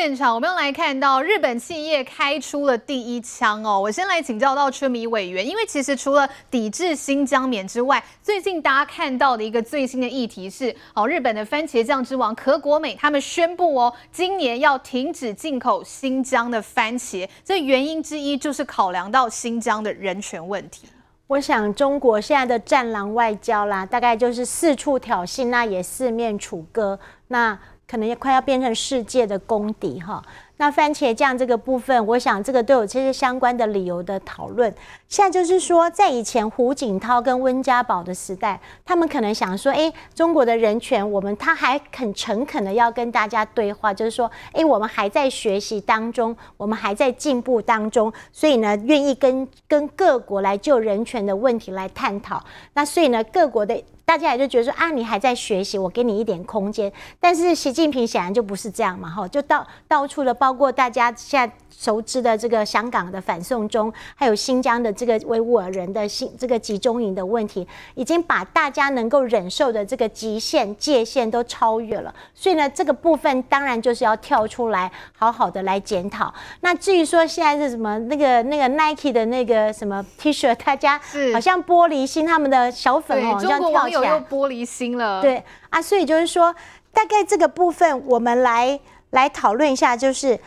现场，我们要来看到日本企业开出了第一枪哦。我先来请教到春米委员，因为其实除了抵制新疆棉之外，最近大家看到的一个最新的议题是，哦，日本的番茄酱之王可果美他们宣布哦，今年要停止进口新疆的番茄，这原因之一就是考量到新疆的人权问题。我想中国现在的战狼外交啦，大概就是四处挑衅，那也四面楚歌，那。可能也快要变成世界的公敌哈。那番茄酱这个部分，我想这个都有这些相关的理由的讨论。现在就是说，在以前胡锦涛跟温家宝的时代，他们可能想说，诶，中国的人权，我们他还很诚恳的要跟大家对话，就是说，诶，我们还在学习当中，我们还在进步当中，所以呢，愿意跟跟各国来就人权的问题来探讨。那所以呢，各国的大家也就觉得说，啊，你还在学习，我给你一点空间。但是习近平显然就不是这样嘛，哈，就到到处的。包括大家现在熟知的这个香港的反送中，还有新疆的这个维吾尔人的新这个集中营的问题，已经把大家能够忍受的这个极限界限都超越了。所以呢，这个部分当然就是要跳出来，好好的来检讨。那至于说现在是什么那个那个 Nike 的那个什么 T 恤，大家好像玻璃心，他们的小粉红好像跳又玻璃心了。对啊，所以就是说，大概这个部分我们来。来讨论一下，就是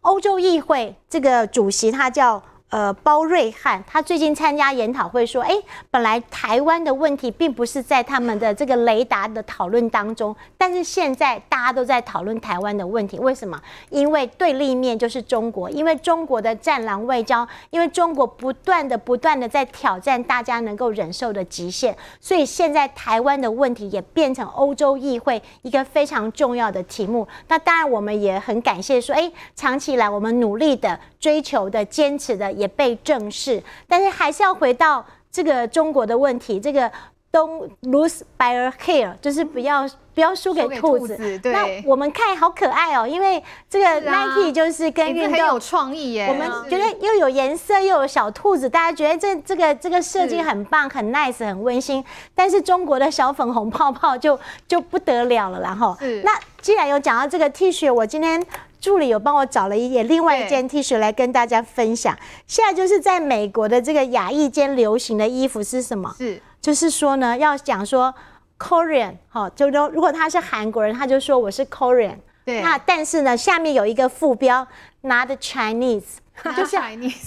欧洲议会这个主席，他叫。呃，包瑞汉他最近参加研讨会说，哎，本来台湾的问题并不是在他们的这个雷达的讨论当中，但是现在大家都在讨论台湾的问题，为什么？因为对立面就是中国，因为中国的战狼外交，因为中国不断的不断的在挑战大家能够忍受的极限，所以现在台湾的问题也变成欧洲议会一个非常重要的题目。那当然，我们也很感谢说，哎，长期以来我们努力的追求的、坚持的。也被正视，但是还是要回到这个中国的问题，这个 Don't lose by a hair，就是不要不要输给兔子。兔子对，那我们看好可爱哦，因为这个 Nike 就是跟运动很有创意耶。我们觉得又有颜色又有小兔子，大家觉得这这个这个设计很棒，很 nice，很温馨。但是中国的小粉红泡泡就就不得了了，然后那既然有讲到这个 T 恤，我今天。助理有帮我找了一件另外一件 T 恤来跟大家分享。现在就是在美国的这个亚裔间流行的衣服是什么？是，就是说呢，要讲说 Korean，哈，就说如果他是韩国人，他就说我是 Korean。对。那但是呢，下面有一个副标，Not Chinese。就是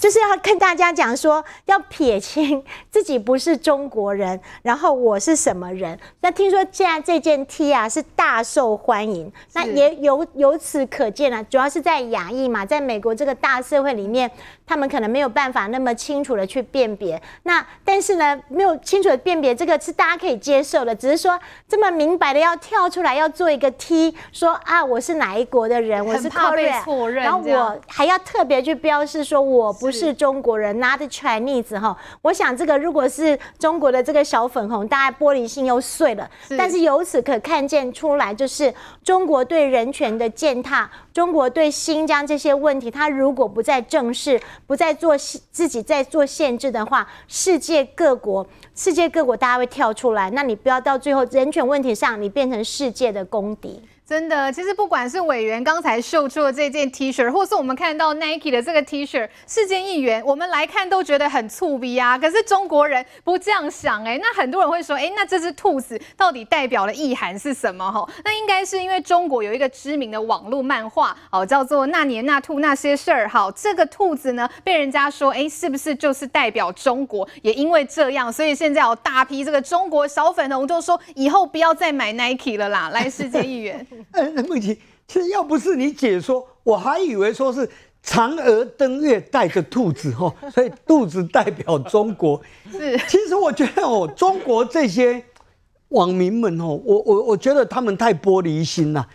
就是要跟大家讲说，要撇清自己不是中国人，然后我是什么人。那听说现在这件 T 啊是大受欢迎，那也由由此可见啊，主要是在亚裔嘛，在美国这个大社会里面，他们可能没有办法那么清楚的去辨别。那但是呢，没有清楚的辨别，这个是大家可以接受的，只是说这么明白的要跳出来要做一个 T，说啊我是哪一国的人，我是 Korean，然后我还要特别去标。是说我不是中国人，not Chinese 哈。我想这个如果是中国的这个小粉红，大概玻璃心又碎了。但是由此可看见出来，就是中国对人权的践踏，中国对新疆这些问题，他如果不再正视，不再做自己在做限制的话，世界各国，世界各国大家会跳出来。那你不要到最后人权问题上，你变成世界的公敌。真的，其实不管是委员刚才秀出的这件 T 恤，或是我们看到 Nike 的这个 T 恤，世界议员，我们来看都觉得很粗鄙啊。可是中国人不这样想哎，那很多人会说，哎，那这只兔子到底代表的意涵是什么？哈，那应该是因为中国有一个知名的网络漫画哦，叫做《那年那兔那些事儿》。好，这个兔子呢，被人家说，哎，是不是就是代表中国？也因为这样，所以现在有大批这个中国小粉红都说，以后不要再买 Nike 了啦。来，世界议员。呃，那问题其实要不是你解说，我还以为说是嫦娥登月带着兔子哈，所以兔子代表中国。是，其实我觉得哦，中国这些网民们哦，我我我觉得他们太玻璃心了。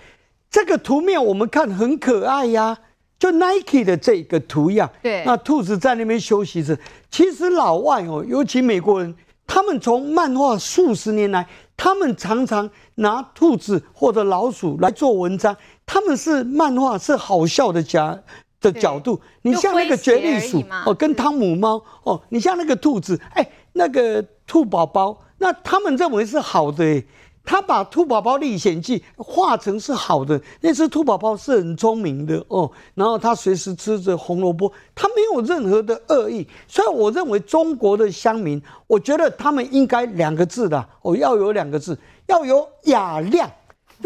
这个图面我们看很可爱呀，就 Nike 的这个图样，对，那兔子在那边休息着。其实老外哦，尤其美国人，他们从漫画数十年来。他们常常拿兔子或者老鼠来做文章，他们是漫画是好笑的角的角度。你像那个绝地鼠哦，跟汤姆猫哦，你像那个兔子，哎，那个兔宝宝，那他们认为是好的。他把兔宝宝历险记画成是好的，那只兔宝宝是很聪明的哦，然后他随时吃着红萝卜，他没有任何的恶意，所以我认为中国的乡民，我觉得他们应该两个字的，哦，要有两个字，要有雅量。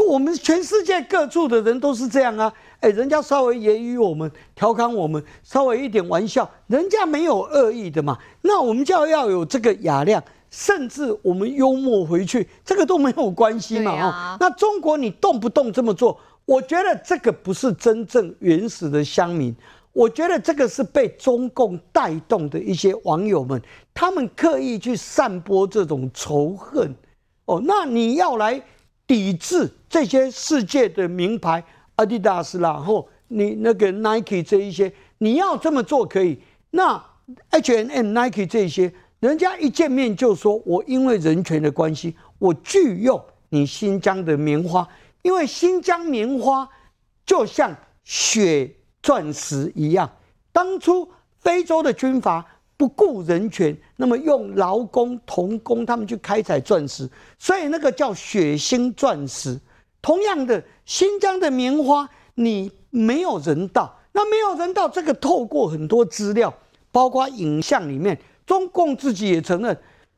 我们全世界各处的人都是这样啊，哎，人家稍微揶揄我们、调侃我们，稍微一点玩笑，人家没有恶意的嘛，那我们就要有这个雅量。甚至我们幽默回去，这个都没有关系嘛？哦，那中国你动不动这么做，我觉得这个不是真正原始的乡民，我觉得这个是被中共带动的一些网友们，他们刻意去散播这种仇恨。哦，那你要来抵制这些世界的名牌，阿迪达斯啦，或你那个 Nike 这一些，你要这么做可以。那 H&M、Nike 这些。人家一见面就说：“我因为人权的关系，我拒用你新疆的棉花，因为新疆棉花就像血钻石一样。当初非洲的军阀不顾人权，那么用劳工童工他们去开采钻石，所以那个叫血腥钻石。同样的，新疆的棉花你没有人道，那没有人道，这个透过很多资料，包括影像里面。”中共自己也承认，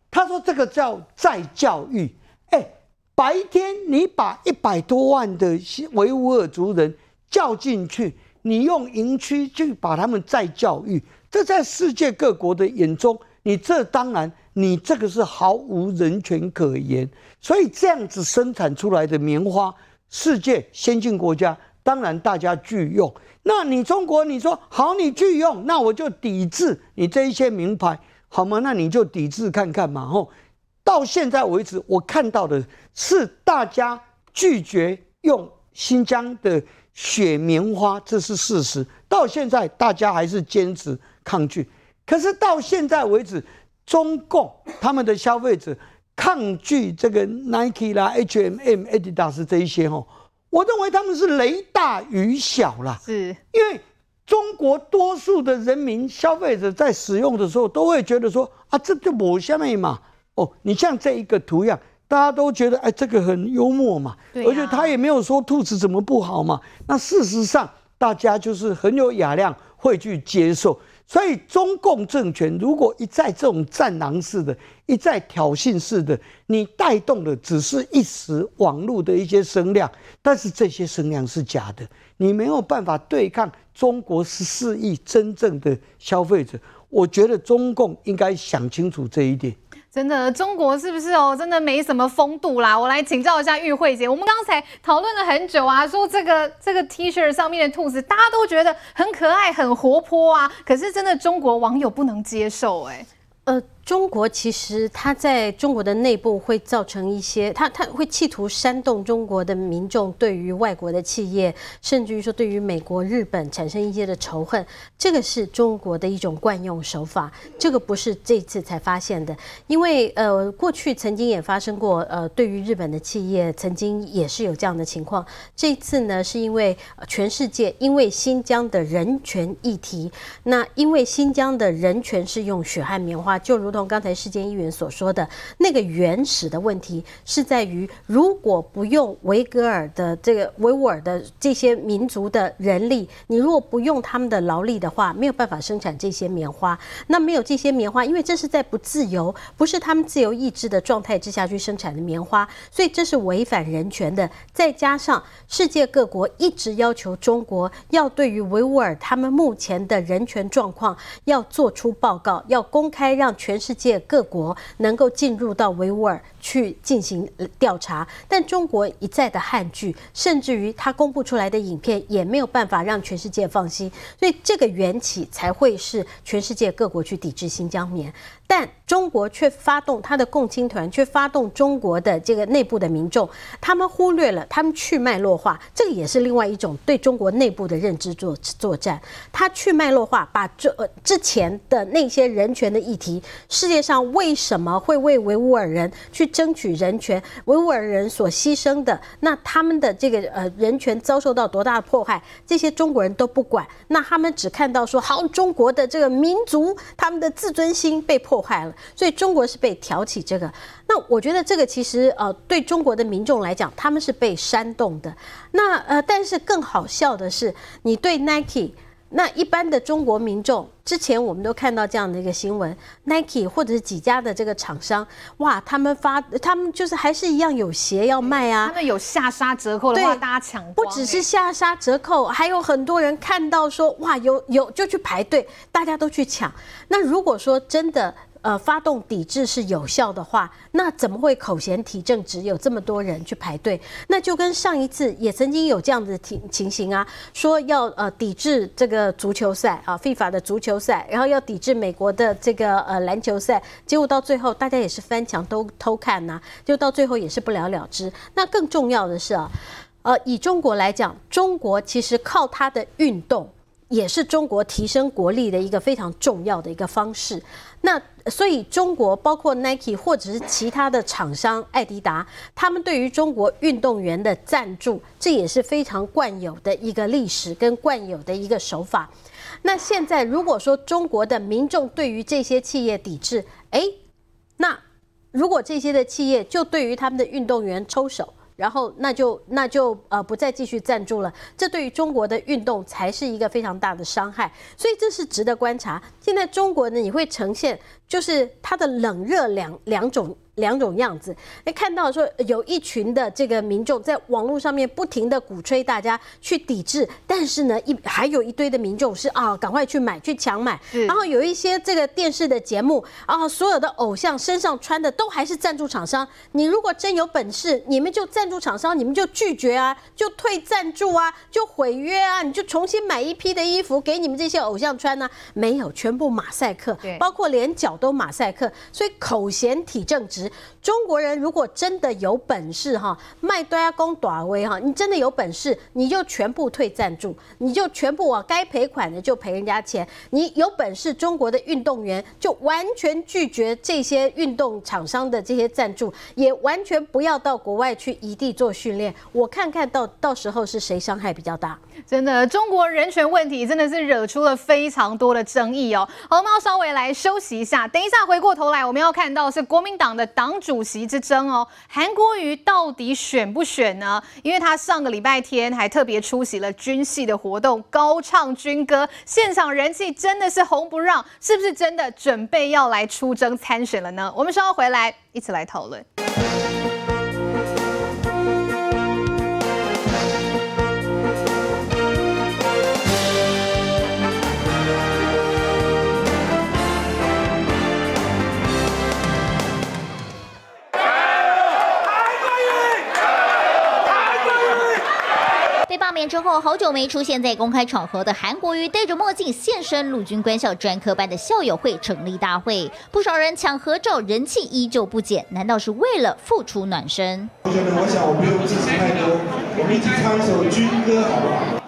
他说这个叫再教育。哎，白天你把一百多万的维吾尔族人叫进去，你用营区去把他们再教育，这在世界各国的眼中，你这当然你这个是毫无人权可言。所以这样子生产出来的棉花，世界先进国家当然大家拒用。那你中国你说好，你拒用，那我就抵制你这一些名牌。好吗？那你就抵制看看嘛。吼，到现在为止，我看到的是大家拒绝用新疆的雪棉花，这是事实。到现在，大家还是坚持抗拒。可是到现在为止，中共他们的消费者抗拒这个 Nike 啦、H&M、Adidas 这一些，吼，我认为他们是雷大雨小啦。是，因为。中国多数的人民消费者在使用的时候，都会觉得说啊，这就某下面嘛。哦，你像这一个图样，大家都觉得哎，这个很幽默嘛。啊。而且他也没有说兔子怎么不好嘛。那事实上，大家就是很有雅量，会去接受。所以，中共政权如果一再这种战狼式的，一再挑衅式的，你带动的只是一时网络的一些声量，但是这些声量是假的，你没有办法对抗。中国十四亿真正的消费者，我觉得中共应该想清楚这一点。真的，中国是不是哦？真的没什么风度啦。我来请教一下玉慧姐，我们刚才讨论了很久啊，说这个这个 T 恤上面的兔子，大家都觉得很可爱、很活泼啊，可是真的中国网友不能接受哎、欸。呃，中国其实它在中国的内部会造成一些，它它会企图煽动中国的民众对于外国的企业，甚至于说对于美国、日本产生一些的仇恨，这个是中国的一种惯用手法，这个不是这次才发现的，因为呃过去曾经也发生过，呃对于日本的企业曾经也是有这样的情况，这次呢是因为全世界因为新疆的人权议题，那因为新疆的人权是用血汗棉花。就如同刚才世坚议员所说的，那个原始的问题是在于，如果不用维格尔的这个维吾尔的这些民族的人力，你如果不用他们的劳力的话，没有办法生产这些棉花。那没有这些棉花，因为这是在不自由、不是他们自由意志的状态之下去生产的棉花，所以这是违反人权的。再加上世界各国一直要求中国要对于维吾尔他们目前的人权状况要做出报告，要公开。让全世界各国能够进入到维吾尔去进行调查，但中国一再的汉拒，甚至于他公布出来的影片也没有办法让全世界放心，所以这个缘起才会是全世界各国去抵制新疆棉。但中国却发动他的共青团，却发动中国的这个内部的民众，他们忽略了，他们去脉络化，这个也是另外一种对中国内部的认知作作战。他去脉络化，把这呃之前的那些人权的议题，世界上为什么会为维吾尔人去争取人权，维吾尔人所牺牲的，那他们的这个呃人权遭受到多大的迫害，这些中国人都不管，那他们只看到说，好，中国的这个民族，他们的自尊心被破。坏了，所以中国是被挑起这个。那我觉得这个其实呃，对中国的民众来讲，他们是被煽动的。那呃，但是更好笑的是，你对 Nike。那一般的中国民众，之前我们都看到这样的一个新闻，Nike 或者是几家的这个厂商，哇，他们发，他们就是还是一样有鞋要卖啊，他们有下杀折扣的话，大家抢，不只是下杀折扣，还有很多人看到说，哇，有有就去排队，大家都去抢。那如果说真的。呃，发动抵制是有效的话，那怎么会口嫌体正直有这么多人去排队？那就跟上一次也曾经有这样的情情形啊，说要呃抵制这个足球赛啊，FIFA 的足球赛，然后要抵制美国的这个呃篮球赛，结果到最后大家也是翻墙都偷看呐、就到最后也是不了了之。那更重要的是啊，呃，以中国来讲，中国其实靠它的运动。也是中国提升国力的一个非常重要的一个方式。那所以中国包括 Nike 或者是其他的厂商，爱迪达，他们对于中国运动员的赞助，这也是非常惯有的一个历史跟惯有的一个手法。那现在如果说中国的民众对于这些企业抵制，哎，那如果这些的企业就对于他们的运动员抽手。然后那就那就呃不再继续赞助了，这对于中国的运动才是一个非常大的伤害，所以这是值得观察。现在中国呢，你会呈现就是它的冷热两两种。两种样子，那，看到说有一群的这个民众在网络上面不停的鼓吹大家去抵制，但是呢，一还有一堆的民众是啊，赶快去买去抢买，然后有一些这个电视的节目啊，所有的偶像身上穿的都还是赞助厂商。你如果真有本事，你们就赞助厂商，你们就拒绝啊，就退赞助啊，就毁约啊，你就重新买一批的衣服给你们这些偶像穿呢？没有，全部马赛克，包括连脚都马赛克，所以口嫌体正直。值中国人如果真的有本事哈，卖多亚公短威哈，你真的有本事，你就全部退赞助，你就全部啊该赔款的就赔人家钱。你有本事，中国的运动员就完全拒绝这些运动厂商的这些赞助，也完全不要到国外去异地做训练。我看看到到时候是谁伤害比较大。真的，中国人权问题真的是惹出了非常多的争议哦。好，我们要稍微来休息一下，等一下回过头来，我们要看到是国民党的党主主席之争哦。韩国瑜到底选不选呢？因为他上个礼拜天还特别出席了军系的活动，高唱军歌，现场人气真的是红不让，是不是真的准备要来出征参选了呢？我们稍后回来一起来讨论。之后，好久没出现在公开场合的韩国瑜戴着墨镜现身陆军官校专科班的校友会成立大会，不少人抢合照，人气依旧不减。难道是为了付出暖身？同学们，我想我不用自己太多，我们一起唱一首军歌好不好？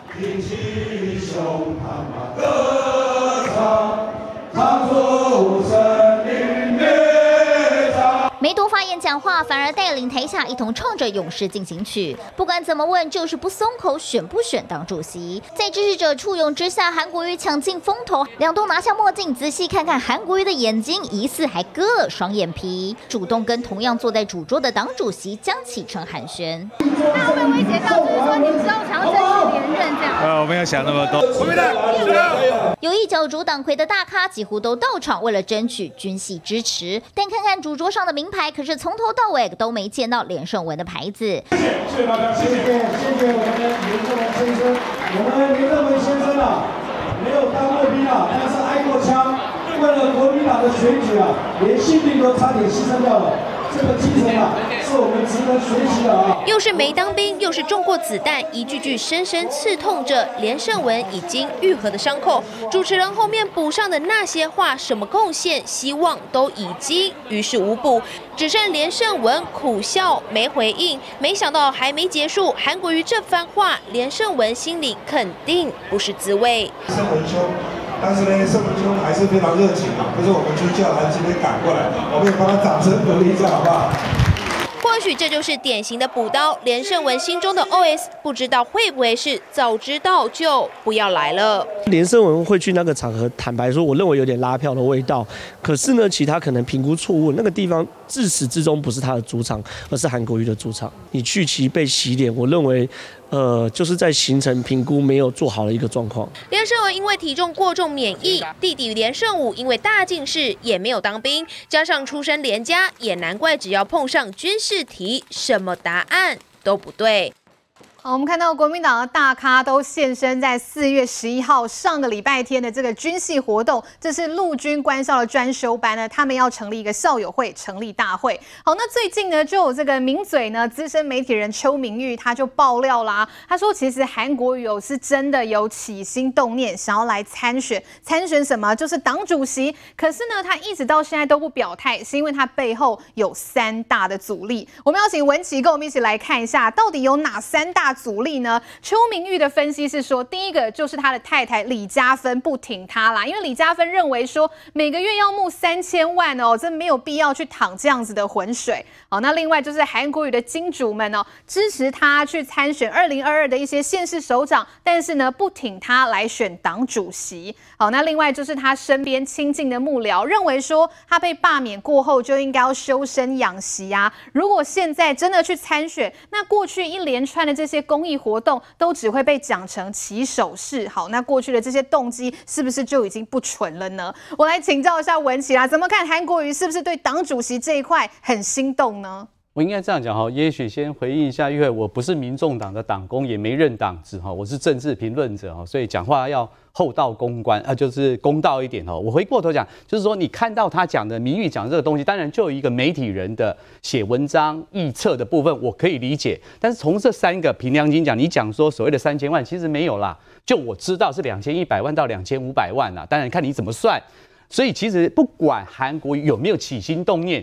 讲话，反而带领台下一同唱着《勇士进行曲》。不管怎么问，就是不松口，选不选当主席？在支持者簇拥之下，韩国瑜抢尽风头，两度拿下墨镜，仔细看看韩国瑜的眼睛，疑似还割了双眼皮，主动跟同样坐在主桌的党主席江启臣寒暄。那会不会威胁到，就是说你之后想要争取连任这样？呃，我没有想那么多。有意角逐党魁的大咖几乎都到场，为了争取军系支持。但看看主桌上的名牌，可是从头到尾都没见到连胜文的牌子。谢谢，谢谢大家，谢谢，谢谢我们连胜文先生。我们连胜文先生啊，没有当过兵啊，但是挨过枪，为了国民党的选举啊，连性命都差点牺牲掉了。这个精神啊，是我们值得学习的啊！又是没当兵，又是中过子弹，一句句深深刺痛着连胜文已经愈合的伤口。主持人后面补上的那些话，什么贡献、希望都已经于事无补，只剩连胜文苦笑没回应。没想到还没结束，韩国瑜这番话，连胜文心里肯定不是滋味。胜文兄。但是呢，胜文兄还是非常热情啊！就是我们就叫他今天赶过来，我们也帮他掌声鼓励一下，好不好？或许这就是典型的补刀。连胜文心中的 OS，不知道会不会是早知道就不要来了。连胜文会去那个场合，坦白说，我认为有点拉票的味道。可是呢，其他可能评估错误，那个地方自始至终不是他的主场，而是韩国瑜的主场。你去其被洗脸，我认为。呃，就是在行程评估没有做好的一个状况。连胜文因为体重过重免疫，弟弟连胜武因为大近视也没有当兵，加上出身连家，也难怪只要碰上军事题，什么答案都不对。好，我们看到国民党的大咖都现身在四月十一号上个礼拜天的这个军系活动，这是陆军官校的专修班呢，他们要成立一个校友会，成立大会。好，那最近呢，就有这个名嘴呢，资深媒体人邱明玉他就爆料啦，他说其实韩国瑜是真的有起心动念想要来参选，参选什么？就是党主席。可是呢，他一直到现在都不表态，是因为他背后有三大的阻力。我们要请文琪跟我们一起来看一下，到底有哪三大阻力呢？邱明玉的分析是说，第一个就是他的太太李嘉芬不挺他啦，因为李嘉芬认为说每个月要募三千万哦，这没有必要去淌这样子的浑水。好，那另外就是韩国瑜的金主们哦，支持他去参选二零二二的一些县市首长，但是呢不挺他来选党主席。好，那另外就是他身边亲近的幕僚认为说，他被罢免过后就应该要修身养息啊。如果现在真的去参选，那过去一连串的这些公益活动都只会被讲成起手式。好，那过去的这些动机是不是就已经不纯了呢？我来请教一下文琪啦，怎么看韩国瑜是不是对党主席这一块很心动呢？我应该这样讲哈，也许先回应一下，因为我不是民众党的党工，也没任党职哈，我是政治评论者哈，所以讲话要厚道公关啊，就是公道一点哦。我回过头讲，就是说你看到他讲的明玉讲的这个东西，当然就有一个媒体人的写文章臆测的部分，我可以理解。但是从这三个凭良心讲，你讲说所谓的三千万，其实没有啦，就我知道是两千一百万到两千五百万啦，当然看你怎么算。所以其实不管韩国有没有起心动念。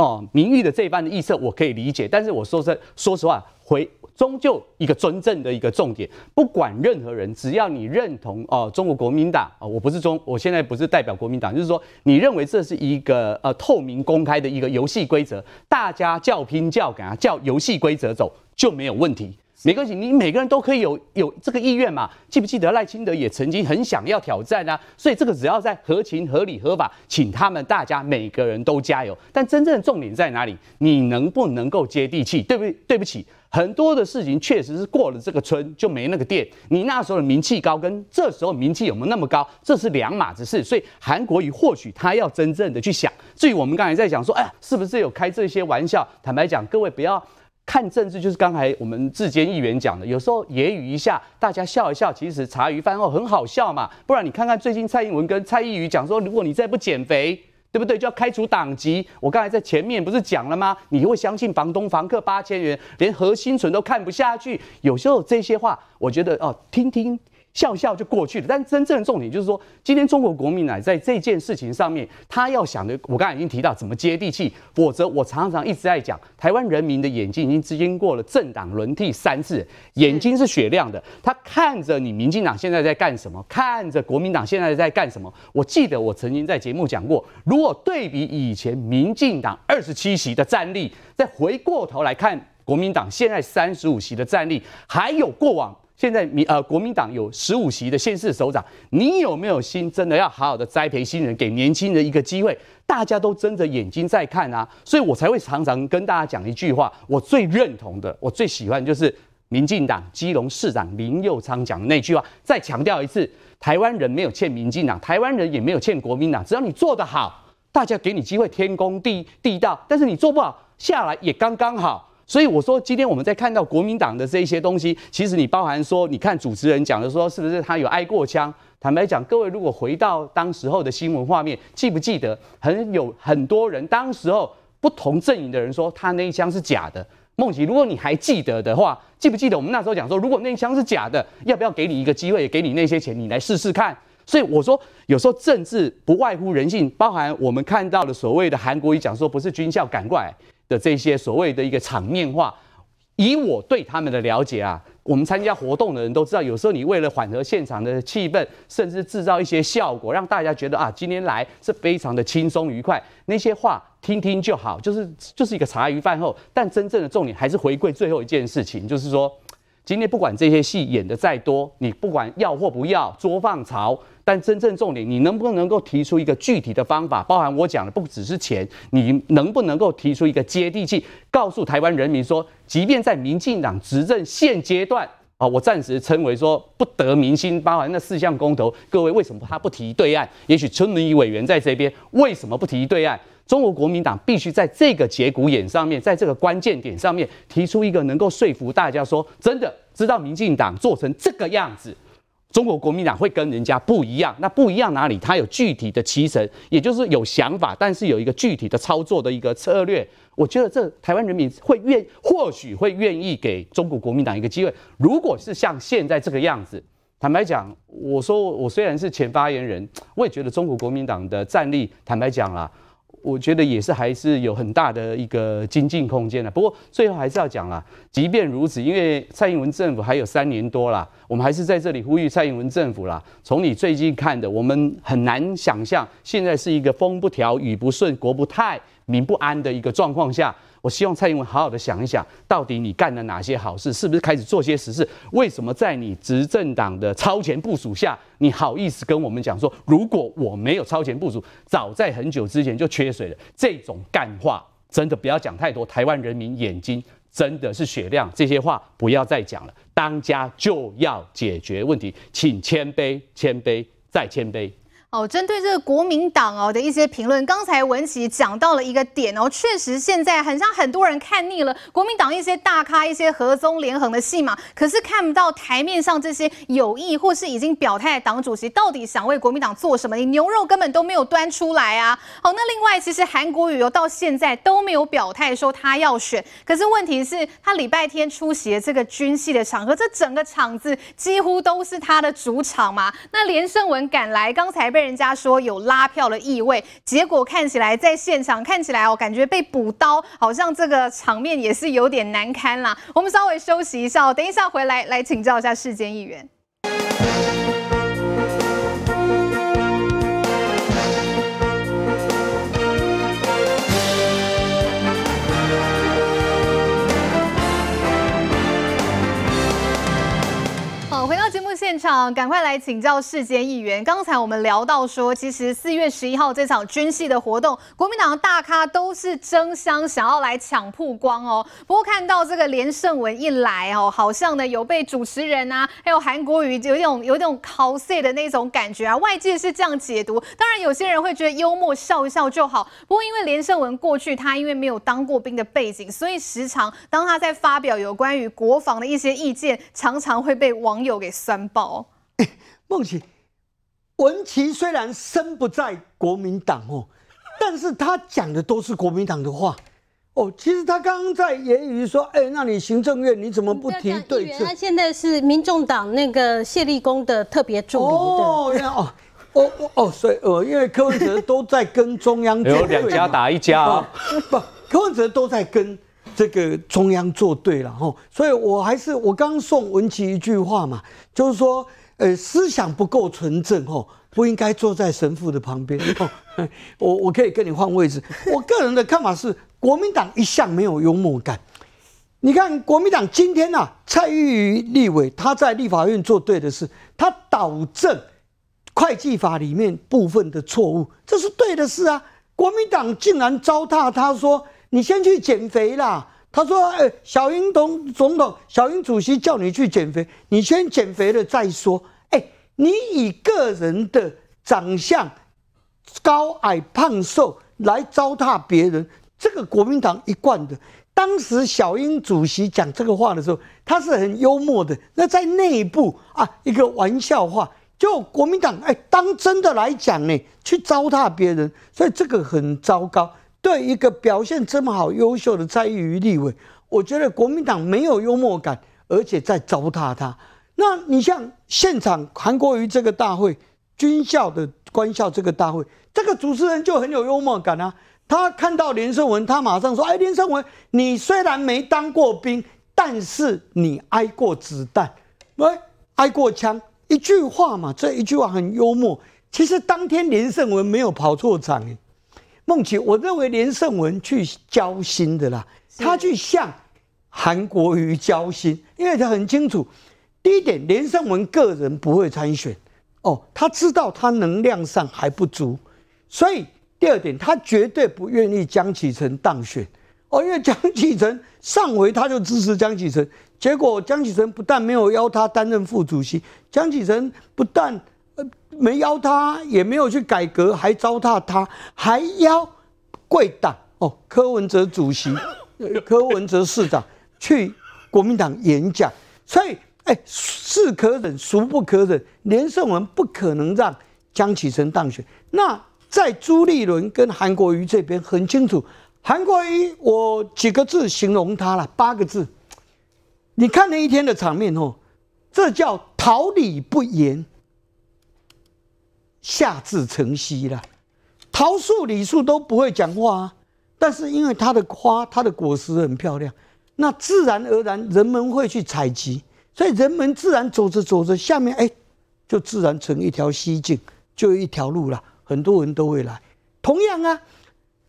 哦，名誉的这一半的臆测我可以理解，但是我说实说实话，回终究一个尊正的一个重点，不管任何人，只要你认同哦，中国国民党啊，我不是中，我现在不是代表国民党，就是说你认为这是一个呃透明公开的一个游戏规则，大家叫拼叫赶啊，叫游戏规则走就没有问题。没关系，你每个人都可以有有这个意愿嘛？记不记得赖清德也曾经很想要挑战啊？所以这个只要在合情、合理、合法，请他们大家每个人都加油。但真正的重点在哪里？你能不能够接地气？对不对？对不起，很多的事情确实是过了这个村就没那个店。你那时候的名气高，跟这时候名气有没有那么高，这是两码子事。所以韩国瑜或许他要真正的去想。至于我们刚才在讲说，哎呀，是不是有开这些玩笑？坦白讲，各位不要。看政治就是刚才我们志坚议员讲的，有时候揶揄一下，大家笑一笑，其实茶余饭后很好笑嘛。不然你看看最近蔡英文跟蔡依瑜讲说，如果你再不减肥，对不对？就要开除党籍。我刚才在前面不是讲了吗？你会相信房东房客八千元，连何心存都看不下去。有时候这些话，我觉得哦，听听。笑笑就过去了，但真正的重点就是说，今天中国国民党在这件事情上面，他要想的，我刚才已经提到怎么接地气。否则，我常常一直在讲，台湾人民的眼睛已经经过了政党轮替三次，眼睛是雪亮的，他看着你民进党现在在干什么，看着国民党现在在干什么。我记得我曾经在节目讲过，如果对比以前民进党二十七席的战力，再回过头来看国民党现在三十五席的战力，还有过往。现在民呃国民党有十五席的县市首长，你有没有心真的要好好的栽培新人，给年轻人一个机会？大家都睁着眼睛在看啊，所以我才会常常跟大家讲一句话，我最认同的，我最喜欢就是民进党基隆市长林佑昌讲的那句话。再强调一次，台湾人没有欠民进党，台湾人也没有欠国民党，只要你做得好，大家给你机会，天公地地道；但是你做不好，下来也刚刚好。所以我说，今天我们在看到国民党的这一些东西，其实你包含说，你看主持人讲的说，是不是他有挨过枪？坦白讲，各位如果回到当时候的新闻画面，记不记得很有很多人当时候不同阵营的人说他那一枪是假的？孟琪，如果你还记得的话，记不记得我们那时候讲说，如果那一枪是假的，要不要给你一个机会，给你那些钱，你来试试看？所以我说，有时候政治不外乎人性，包含我们看到的所谓的韩国瑜讲说，不是军校赶过来。的这些所谓的一个场面话，以我对他们的了解啊，我们参加活动的人都知道，有时候你为了缓和现场的气氛，甚至制造一些效果，让大家觉得啊，今天来是非常的轻松愉快，那些话听听就好，就是就是一个茶余饭后。但真正的重点还是回归最后一件事情，就是说，今天不管这些戏演的再多，你不管要或不要，捉放潮，但真正重点，你能不能够提出一个具体的方法？包含我讲的不只是钱，你能不能够提出一个接地气，告诉台湾人民说，即便在民进党执政现阶段。啊，我暂时称为说不得民心，包含那四项公投，各位为什么他不提对岸？也许春林委员在这边为什么不提对岸？中国国民党必须在这个节骨眼上面，在这个关键点上面提出一个能够说服大家说，真的知道民进党做成这个样子。中国国民党会跟人家不一样，那不一样哪里？他有具体的期程，也就是有想法，但是有一个具体的操作的一个策略。我觉得这台湾人民会愿，或许会愿意给中国国民党一个机会。如果是像现在这个样子，坦白讲，我说我虽然是前发言人，我也觉得中国国民党的战力，坦白讲啦。我觉得也是还是有很大的一个精进空间的。不过最后还是要讲啦，即便如此，因为蔡英文政府还有三年多啦，我们还是在这里呼吁蔡英文政府啦。从你最近看的，我们很难想象现在是一个风不调、雨不顺、国不泰、民不安的一个状况下。我希望蔡英文好好的想一想，到底你干了哪些好事，是不是开始做些实事？为什么在你执政党的超前部署下，你好意思跟我们讲说，如果我没有超前部署，早在很久之前就缺水了？这种干话真的不要讲太多，台湾人民眼睛真的是雪亮，这些话不要再讲了。当家就要解决问题，请谦卑，谦卑，再谦卑。哦，针对这个国民党哦的一些评论，刚才文琪讲到了一个点哦，确实现在很像很多人看腻了国民党一些大咖、一些合纵连横的戏码，可是看不到台面上这些有意或是已经表态的党主席到底想为国民党做什么，你牛肉根本都没有端出来啊！好，那另外其实韩国瑜哦到现在都没有表态说他要选，可是问题是，他礼拜天出席的这个军系的场合，这整个场子几乎都是他的主场嘛。那连胜文赶来，刚才被。被人家说有拉票的意味，结果看起来在现场看起来哦感觉被补刀，好像这个场面也是有点难堪啦。我们稍微休息一下，等一下回来来请教一下世间议员。现场，赶快来请教世坚议员。刚才我们聊到说，其实四月十一号这场军系的活动，国民党的大咖都是争相想要来抢曝光哦。不过看到这个连胜文一来哦，好像呢有被主持人啊，还有韩国瑜有一种有一种 cos 的那种感觉啊。外界是这样解读，当然有些人会觉得幽默笑一笑就好。不过因为连胜文过去他因为没有当过兵的背景，所以时常当他在发表有关于国防的一些意见，常常会被网友。给酸爆！哎，孟琪，文琪虽然身不在国民党哦，但是他讲的都是国民党的话哦。其实他刚刚在言语说，哎，那你行政院你怎么不提对策？他现在是民众党那个谢立功的特别助理哦，哦哦哦哦，所以呃，因为柯文哲都在跟中央 有两家打一家啊，不，柯文哲都在跟。这个中央做对了哈，所以我还是我刚送文琪一句话嘛，就是说，呃，思想不够纯正哈，不应该坐在神父的旁边。我我可以跟你换位置。我个人的看法是，国民党一向没有幽默感。你看，国民党今天啊，蔡玉瑜立委他在立法院做对的事，他导正会计法里面部分的错误，这是对的事啊。国民党竟然糟蹋他说。你先去减肥啦！他说：“哎、小英总总统，小英主席叫你去减肥，你先减肥了再说。哎、你以个人的长相高矮胖瘦来糟蹋别人，这个国民党一贯的。当时小英主席讲这个话的时候，他是很幽默的。那在内部啊，一个玩笑话，就国民党哎、当真的来讲呢，去糟蹋别人，所以这个很糟糕。”对一个表现这么好、优秀的蔡玉瑜立委，我觉得国民党没有幽默感，而且在糟蹋他。那你像现场韩国瑜这个大会，军校的官校这个大会，这个主持人就很有幽默感啊。他看到连胜文，他马上说：“哎，连胜文，你虽然没当过兵，但是你挨过子弹，喂，挨过枪。”一句话嘛，这一句话很幽默。其实当天连胜文没有跑错场，孟琪，我认为连胜文去交心的啦，他去向韩国瑜交心，因为他很清楚，第一点，连胜文个人不会参选，哦，他知道他能量上还不足，所以第二点，他绝对不愿意江启臣当选，哦，因为江启臣上回他就支持江启臣，结果江启臣不但没有邀他担任副主席，江启臣不但没邀他，也没有去改革，还糟蹋他，还邀贵党哦，柯文哲主席、柯文哲市长去国民党演讲，所以哎，是可忍，孰不可忍？连胜文不可能让江启臣当选。那在朱立伦跟韩国瑜这边很清楚，韩国瑜我几个字形容他了，八个字。你看那一天的场面哦，这叫桃李不言。夏至成蹊了，桃树、李树都不会讲话啊，但是因为它的花、它的果实很漂亮，那自然而然人们会去采集，所以人们自然走着走着，下面哎，就自然成一条溪径，就一条路了，很多人都会来。同样啊，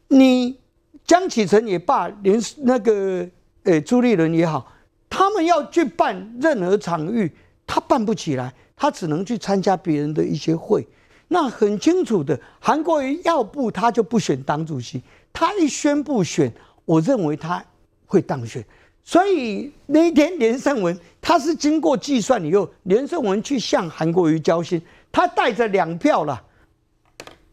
你江启臣也罢，连那个呃朱立伦也好，他们要去办任何场域，他办不起来，他只能去参加别人的一些会。那很清楚的，韩国瑜要不他就不选党主席，他一宣布选，我认为他会当选。所以那一天连胜文他是经过计算以后，连胜文去向韩国瑜交心，他带着两票了，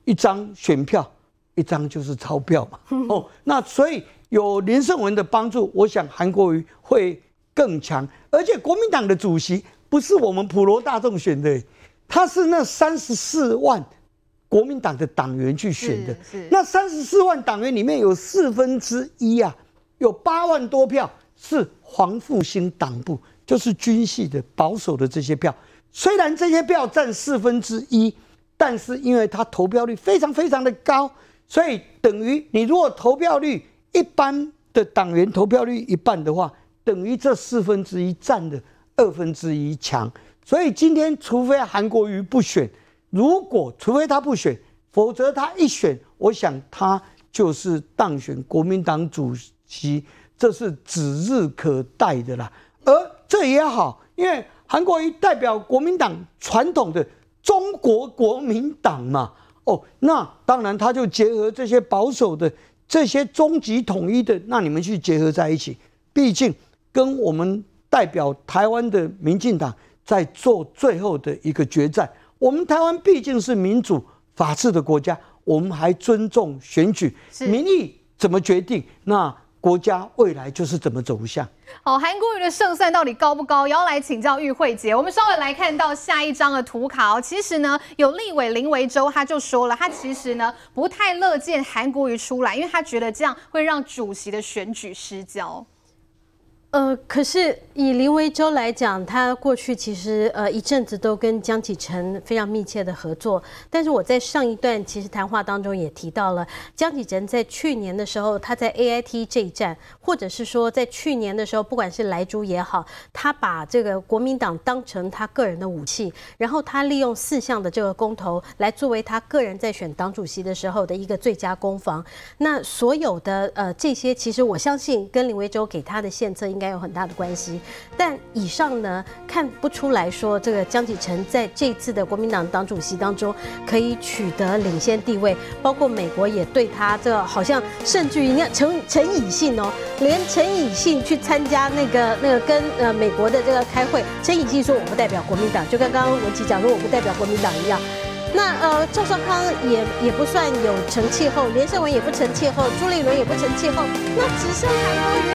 一张选票，一张就是钞票嘛。哦，那所以有连胜文的帮助，我想韩国瑜会更强。而且国民党的主席不是我们普罗大众选的。他是那三十四万国民党的党员去选的，那三十四万党员里面有四分之一啊，有八万多票是黄复兴党部，就是军系的保守的这些票。虽然这些票占四分之一，但是因为他投票率非常非常的高，所以等于你如果投票率一般的党员投票率一半的话，等于这四分之一占的二分之一强。所以今天，除非韩国瑜不选，如果除非他不选，否则他一选，我想他就是当选国民党主席，这是指日可待的啦。而这也好，因为韩国瑜代表国民党传统的中国国民党嘛，哦，那当然他就结合这些保守的、这些终极统一的，那你们去结合在一起，毕竟跟我们代表台湾的民进党。在做最后的一个决战。我们台湾毕竟是民主法治的国家，我们还尊重选举，民意怎么决定，那国家未来就是怎么走向。好，韩国瑜的胜算到底高不高？也要来请教玉慧姐。我们稍微来看到下一张的图卡哦。其实呢，有立委林维洲他就说了，他其实呢不太乐见韩国瑜出来，因为他觉得这样会让主席的选举失焦。呃，可是以林维洲来讲，他过去其实呃一阵子都跟江启臣非常密切的合作。但是我在上一段其实谈话当中也提到了，江启臣在去年的时候，他在 AIT 这一战，或者是说在去年的时候，不管是莱猪也好，他把这个国民党当成他个人的武器，然后他利用四项的这个公投来作为他个人在选党主席的时候的一个最佳攻防。那所有的呃这些，其实我相信跟林维洲给他的献策。应该有很大的关系，但以上呢，看不出来说这个江启臣在这次的国民党党主席当中可以取得领先地位，包括美国也对他这好像甚至于你看陈陈以信哦，连陈以信去参加那个那个跟呃美国的这个开会，陈以信说我不代表国民党，就跟刚刚文琪讲说我不代表国民党一样。那呃赵少康也也不算有成气候，连胜文也不成气候，朱立伦也不成气候，那只剩韩国瑜